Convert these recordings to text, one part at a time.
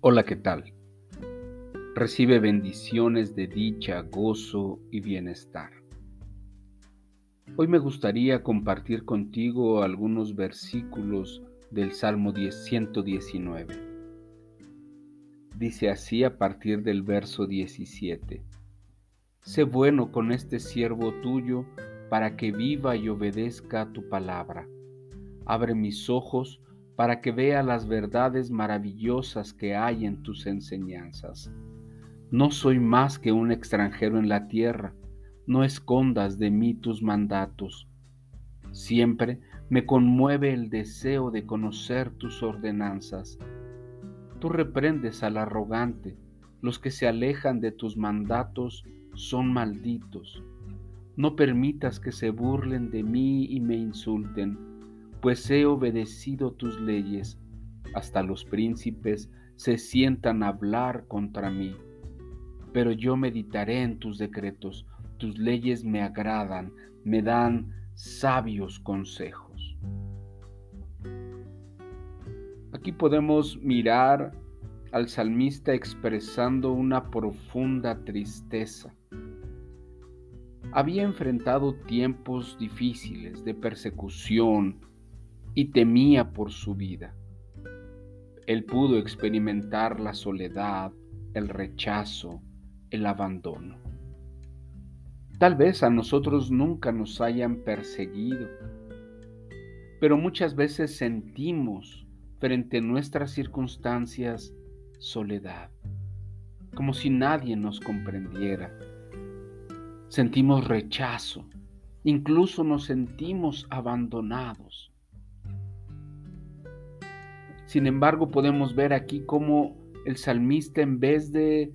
Hola, ¿qué tal? Recibe bendiciones de dicha, gozo y bienestar. Hoy me gustaría compartir contigo algunos versículos del Salmo 119. Dice así a partir del verso 17. Sé bueno con este siervo tuyo para que viva y obedezca tu palabra. Abre mis ojos para que vea las verdades maravillosas que hay en tus enseñanzas. No soy más que un extranjero en la tierra, no escondas de mí tus mandatos. Siempre me conmueve el deseo de conocer tus ordenanzas. Tú reprendes al arrogante, los que se alejan de tus mandatos son malditos. No permitas que se burlen de mí y me insulten pues he obedecido tus leyes. Hasta los príncipes se sientan a hablar contra mí. Pero yo meditaré en tus decretos, tus leyes me agradan, me dan sabios consejos. Aquí podemos mirar al salmista expresando una profunda tristeza. Había enfrentado tiempos difíciles de persecución, y temía por su vida. Él pudo experimentar la soledad, el rechazo, el abandono. Tal vez a nosotros nunca nos hayan perseguido, pero muchas veces sentimos frente a nuestras circunstancias soledad, como si nadie nos comprendiera. Sentimos rechazo, incluso nos sentimos abandonados. Sin embargo, podemos ver aquí cómo el salmista en vez de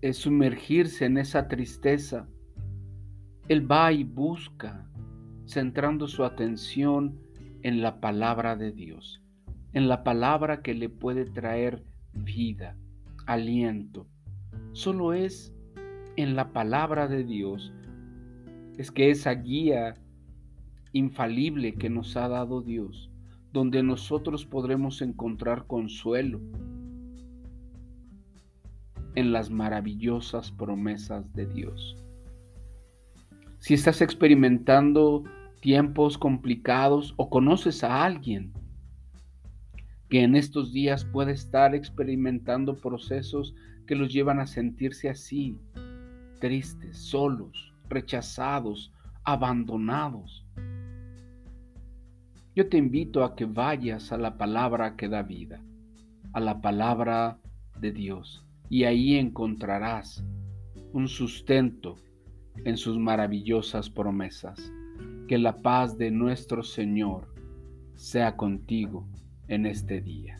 eh, sumergirse en esa tristeza, él va y busca, centrando su atención en la palabra de Dios, en la palabra que le puede traer vida, aliento. Solo es en la palabra de Dios, es que esa guía infalible que nos ha dado Dios donde nosotros podremos encontrar consuelo en las maravillosas promesas de Dios. Si estás experimentando tiempos complicados o conoces a alguien que en estos días puede estar experimentando procesos que los llevan a sentirse así, tristes, solos, rechazados, abandonados, yo te invito a que vayas a la palabra que da vida, a la palabra de Dios, y ahí encontrarás un sustento en sus maravillosas promesas. Que la paz de nuestro Señor sea contigo en este día.